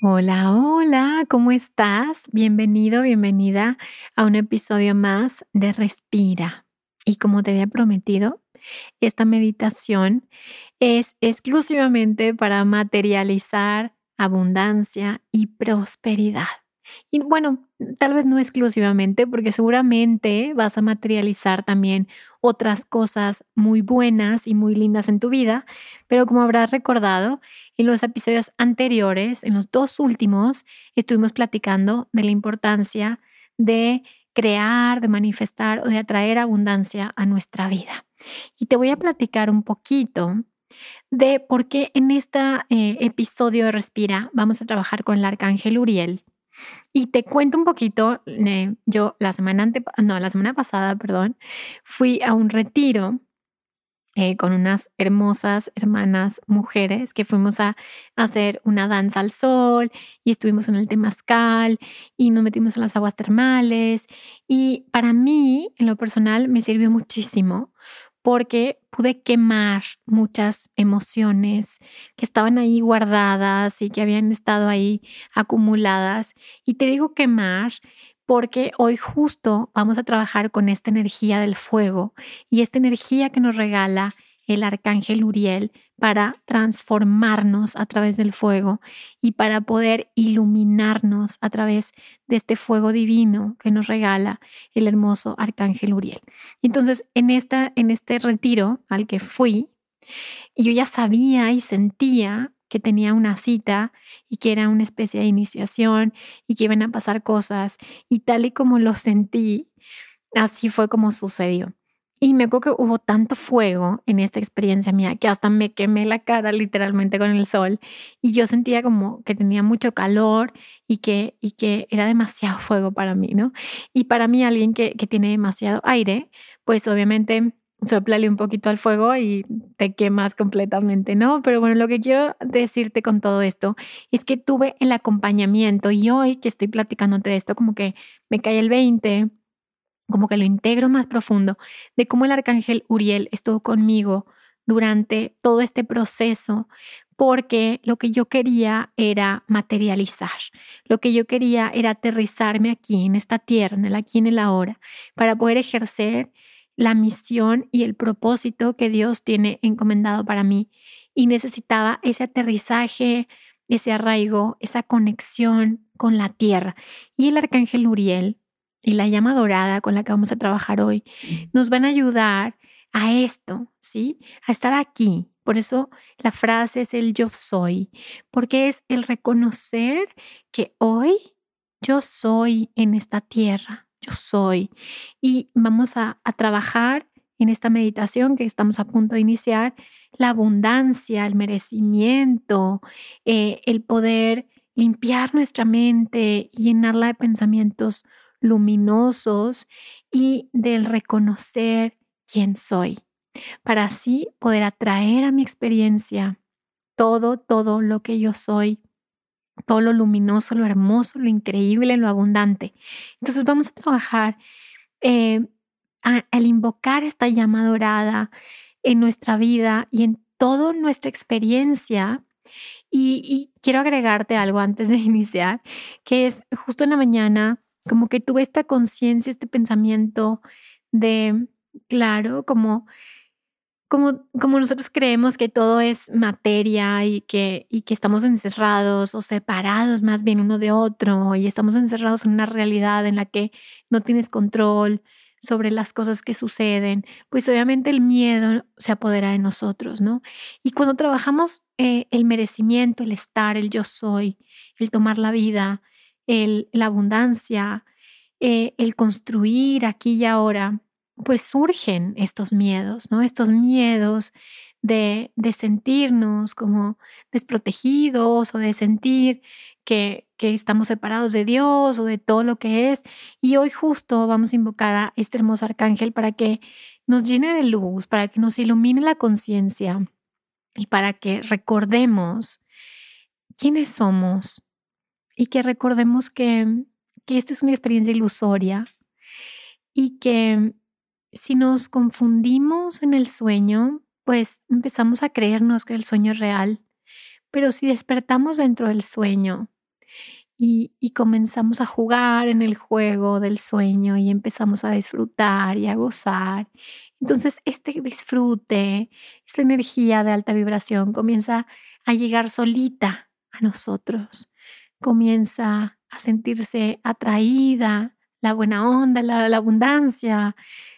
Hola, hola, ¿cómo estás? Bienvenido, bienvenida a un episodio más de Respira. Y como te había prometido, esta meditación es exclusivamente para materializar abundancia y prosperidad. Y bueno, tal vez no exclusivamente, porque seguramente vas a materializar también otras cosas muy buenas y muy lindas en tu vida, pero como habrás recordado, en los episodios anteriores, en los dos últimos, estuvimos platicando de la importancia de crear, de manifestar o de atraer abundancia a nuestra vida. Y te voy a platicar un poquito de por qué en este episodio de Respira vamos a trabajar con el arcángel Uriel y te cuento un poquito, yo la semana ante, no, la semana pasada, perdón, fui a un retiro eh, con unas hermosas hermanas mujeres que fuimos a, hacer una danza al sol y estuvimos en el temazcal y nos metimos en las aguas termales. Y para mí en lo personal me sirvió muchísimo porque pude quemar muchas emociones que estaban ahí guardadas y que habían estado ahí acumuladas. Y te digo quemar porque hoy justo vamos a trabajar con esta energía del fuego y esta energía que nos regala el arcángel Uriel para transformarnos a través del fuego y para poder iluminarnos a través de este fuego divino que nos regala el hermoso arcángel Uriel. Entonces, en, esta, en este retiro al que fui, yo ya sabía y sentía que tenía una cita y que era una especie de iniciación y que iban a pasar cosas y tal y como lo sentí, así fue como sucedió. Y me acuerdo que hubo tanto fuego en esta experiencia mía que hasta me quemé la cara literalmente con el sol y yo sentía como que tenía mucho calor y que, y que era demasiado fuego para mí, ¿no? Y para mí alguien que, que tiene demasiado aire, pues obviamente soplale un poquito al fuego y te quemas completamente, ¿no? Pero bueno, lo que quiero decirte con todo esto es que tuve el acompañamiento y hoy que estoy platicándote de esto, como que me cae el 20 como que lo integro más profundo, de cómo el arcángel Uriel estuvo conmigo durante todo este proceso, porque lo que yo quería era materializar, lo que yo quería era aterrizarme aquí, en esta tierra, en el aquí, en el ahora, para poder ejercer la misión y el propósito que Dios tiene encomendado para mí. Y necesitaba ese aterrizaje, ese arraigo, esa conexión con la tierra. Y el arcángel Uriel y la llama dorada con la que vamos a trabajar hoy nos van a ayudar a esto, ¿sí? A estar aquí. Por eso la frase es el yo soy, porque es el reconocer que hoy yo soy en esta tierra, yo soy. Y vamos a, trabajar en esta meditación que estamos a punto de iniciar, la abundancia, el merecimiento, eh, el poder limpiar nuestra mente y llenarla de pensamientos luminosos y del reconocer quién soy, para así poder atraer a mi experiencia todo, todo lo que yo soy, todo lo luminoso, lo hermoso, lo increíble, lo abundante. Entonces vamos a trabajar eh, al invocar esta llama dorada en nuestra vida y en toda nuestra experiencia. Y, y quiero agregarte algo antes de iniciar, que es justo en la mañana como que tuve esta conciencia, este pensamiento de, claro, como, como, como nosotros creemos que todo es materia y que, y que estamos encerrados o separados más bien uno de otro y estamos encerrados en una realidad en la que no tienes control sobre las cosas que suceden, pues obviamente el miedo se apodera de nosotros, ¿no? Y cuando trabajamos eh, el merecimiento, el estar, el yo soy, el tomar la vida, el, la abundancia, eh, el construir aquí y ahora, pues surgen estos miedos, ¿no? Estos miedos de, de sentirnos como desprotegidos o de sentir que, que, estamos separados de Dios o de todo lo que es. Y hoy justo vamos a invocar a este hermoso arcángel para que nos llene de luz, para que nos ilumine la conciencia y para que recordemos quiénes somos, y que recordemos que, que esta es una experiencia ilusoria y que si nos confundimos en el sueño, pues empezamos a creernos que el sueño es real. Pero si despertamos dentro del sueño y, y, comenzamos a jugar en el juego del sueño y empezamos a disfrutar y a gozar. Entonces, este disfrute, esta energía de alta vibración comienza a llegar solita a nosotros, comienza a sentirse atraída, la buena onda, la, abundancia,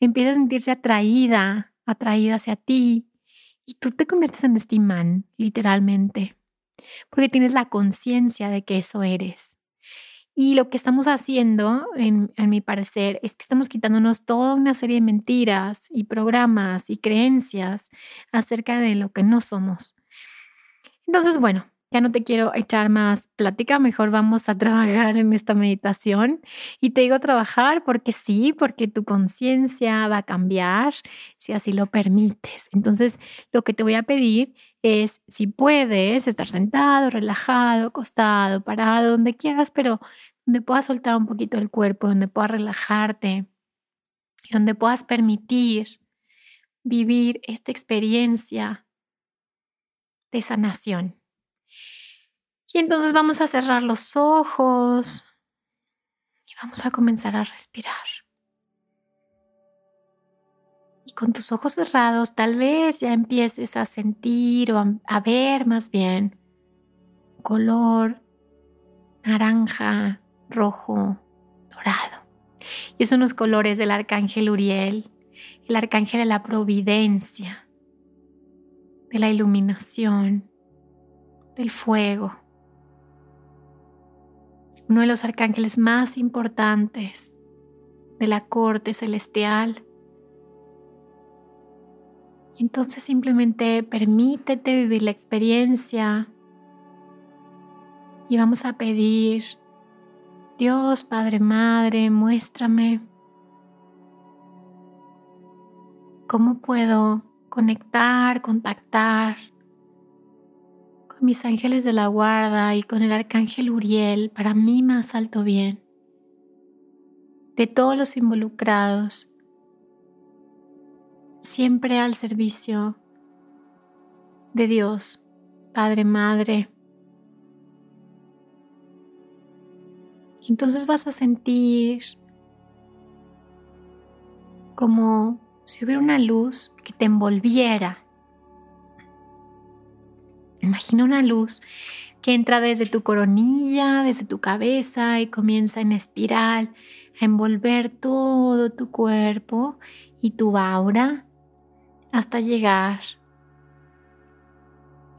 empieza a sentirse atraída, atraída hacia ti y tú te conviertes en este imán, literalmente, porque tienes la conciencia de que eso eres. Y lo que estamos haciendo, en, en, mi parecer, es que estamos quitándonos toda una serie de mentiras y programas y creencias acerca de lo que no somos. Entonces, bueno, ya no te quiero echar más plática, mejor vamos a trabajar en esta meditación. Y te digo trabajar porque sí, porque tu conciencia va a cambiar si así lo permites. Entonces, lo que te voy a pedir es, si puedes, estar sentado, relajado, acostado, parado, donde quieras, pero donde puedas soltar un poquito el cuerpo, donde puedas relajarte, donde puedas permitir vivir esta experiencia de sanación. Y entonces vamos a cerrar los ojos y vamos a comenzar a respirar. Y con tus ojos cerrados tal vez ya empieces a sentir o a, ver más bien color naranja, rojo, dorado. Y son los colores del arcángel Uriel, el arcángel de la providencia, de la iluminación, del fuego uno de los arcángeles más importantes de la corte celestial. Entonces simplemente permítete vivir la experiencia y vamos a pedir, Dios, Padre, Madre, muéstrame cómo puedo conectar, contactar mis ángeles de la guarda y con el arcángel Uriel para mí más alto bien, de todos los involucrados, siempre al servicio de Dios, Padre, Madre. Entonces vas a sentir como si hubiera una luz que te envolviera Imagina una luz que entra desde tu coronilla, desde tu cabeza y comienza en espiral a envolver todo tu cuerpo y tu aura hasta llegar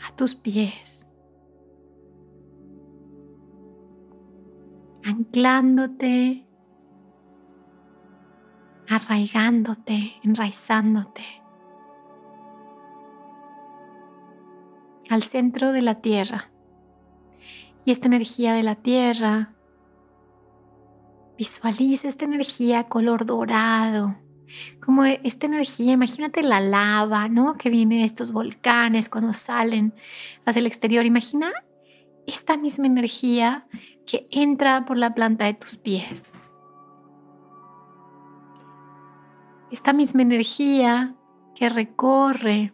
a tus pies, anclándote, arraigándote, enraizándote. Al centro de la tierra. Y esta energía de la tierra, visualiza esta energía color dorado, como esta energía, imagínate la lava, ¿no? Que viene de estos volcanes cuando salen hacia el exterior. Imagina esta misma energía que entra por la planta de tus pies. Esta misma energía que recorre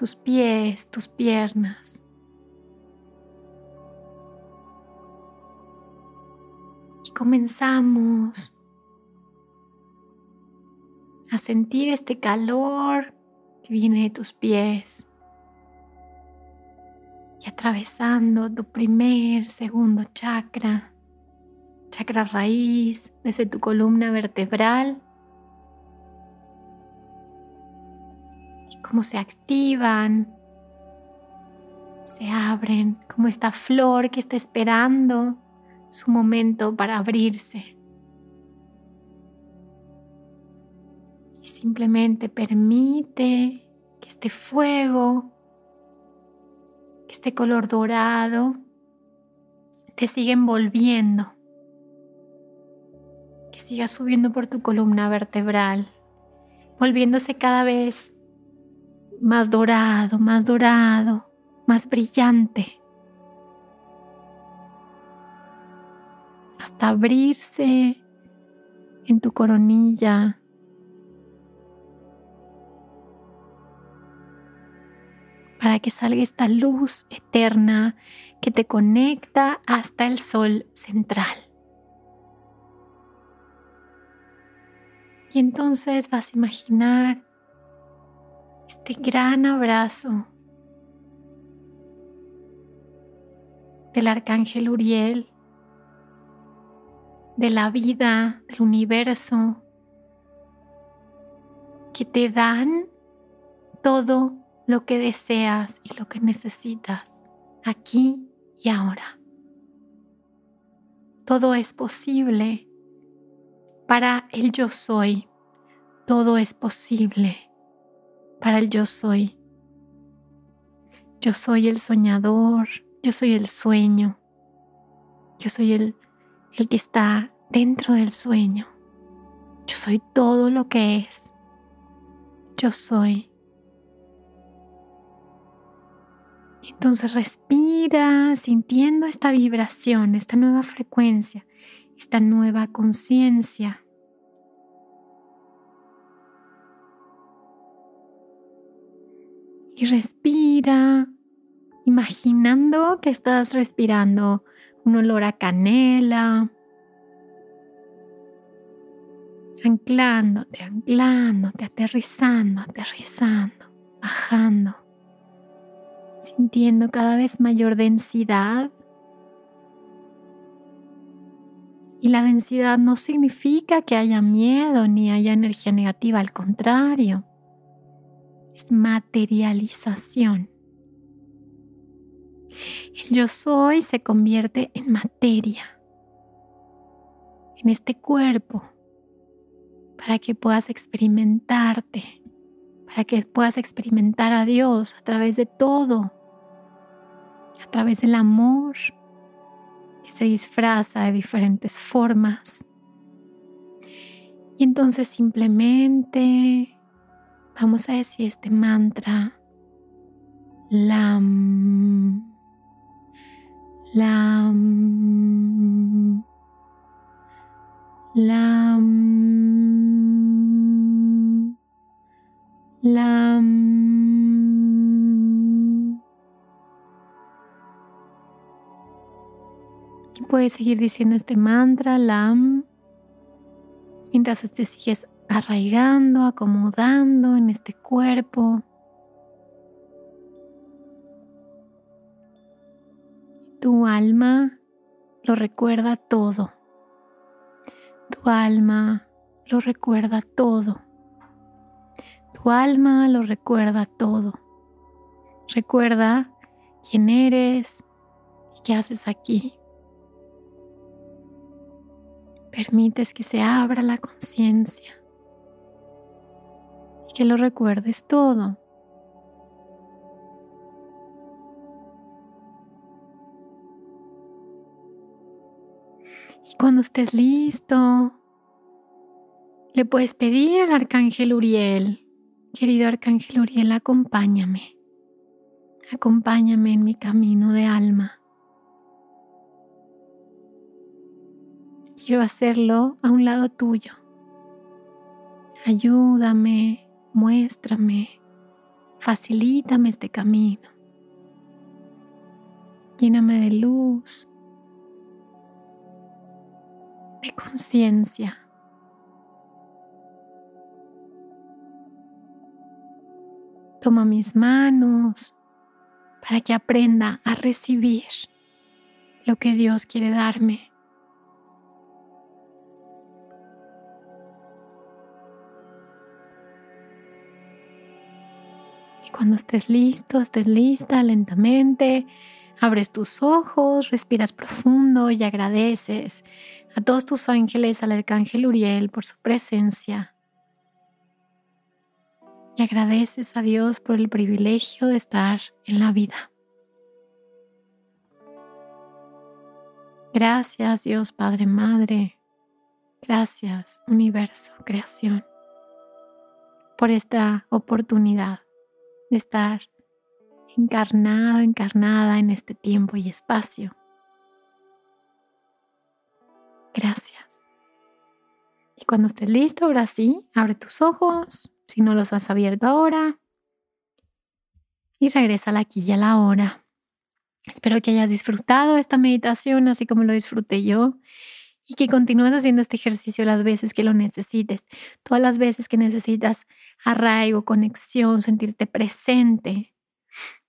tus pies, tus piernas. Y comenzamos a sentir este calor que viene de tus pies y atravesando tu primer, segundo chakra, chakra raíz, desde tu columna vertebral cómo se activan, se abren, como esta flor que está esperando su momento para abrirse. Y simplemente permite que este fuego, este color dorado, te siga envolviendo, que siga subiendo por tu columna vertebral, volviéndose cada vez más dorado, más dorado, más brillante, hasta abrirse en tu coronilla. para que salga esta luz eterna que te conecta hasta el sol central. Y entonces vas a imaginar este gran abrazo del arcángel Uriel, de la vida, del universo, que te dan todo lo que deseas y lo que necesitas aquí y ahora. Todo es posible para el yo soy. Todo es posible para el yo soy. Yo soy el soñador, yo soy el sueño, yo soy el, el que está dentro del sueño. Yo soy todo lo que es. Yo soy. Entonces respira sintiendo esta vibración, esta nueva frecuencia, esta nueva conciencia. Y respira imaginando que estás respirando un olor a canela, anclándote, anclándote, aterrizando, aterrizando, bajando sintiendo cada vez mayor densidad. Y la densidad no significa que haya miedo ni haya energía negativa, al contrario, materialización. El yo soy se convierte en materia, en este cuerpo, para que puedas experimentarte para que puedas experimentar a Dios a través de todo, a través del amor que se disfraza de diferentes formas. Y entonces simplemente vamos a decir este mantra, Lam, Lam, Lam. Y puedes seguir diciendo este mantra, Lam, mientras te sigues arraigando, acomodando en este cuerpo. Tu alma lo recuerda todo. Tu alma lo recuerda todo. Tu alma lo recuerda todo. Recuerda quién eres y qué haces aquí. Permites que se abra la conciencia que lo recuerdes todo. Y cuando estés listo, le puedes pedir al arcángel Uriel Querido Arcángel Uriel, acompáñame. Acompáñame en mi camino de alma. Quiero hacerlo a un lado tuyo. Ayúdame, muéstrame, facilítame este camino. Lléname de luz, de conciencia. Toma mis manos para que aprenda a recibir lo que Dios quiere darme. Cuando estés listo, estés lista, lentamente, abres tus ojos, respiras profundo y agradeces a todos tus ángeles, al arcángel Uriel por su presencia y agradeces a Dios por el privilegio de estar en la vida. Gracias Dios Padre Madre. Gracias universo, creación, por esta oportunidad de estar encarnado, encarnada en este tiempo y espacio. Gracias. Y cuando estés listo, ahora sí, abre tus ojos si no los has abierto ahora, y regresa aquí y a la hora. Espero que hayas disfrutado esta meditación así como lo disfruté yo y que continúes haciendo este ejercicio las veces que lo necesites, todas las veces que necesitas arraigo, conexión, sentirte presente,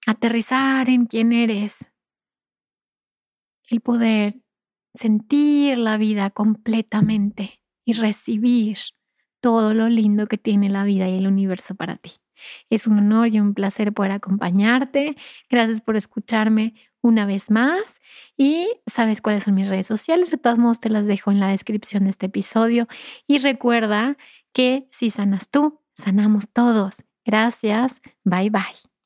aterrizar en quién eres, el poder sentir la vida completamente y recibir todo lo lindo que tiene la vida y el universo para ti. Es un honor y un placer poder acompañarte. Gracias por escucharme una vez más y sabes cuáles son mis redes sociales. De todos modos, te las dejo en la descripción de este episodio. Y recuerda que si sanas tú, sanamos todos. Gracias. Bye bye.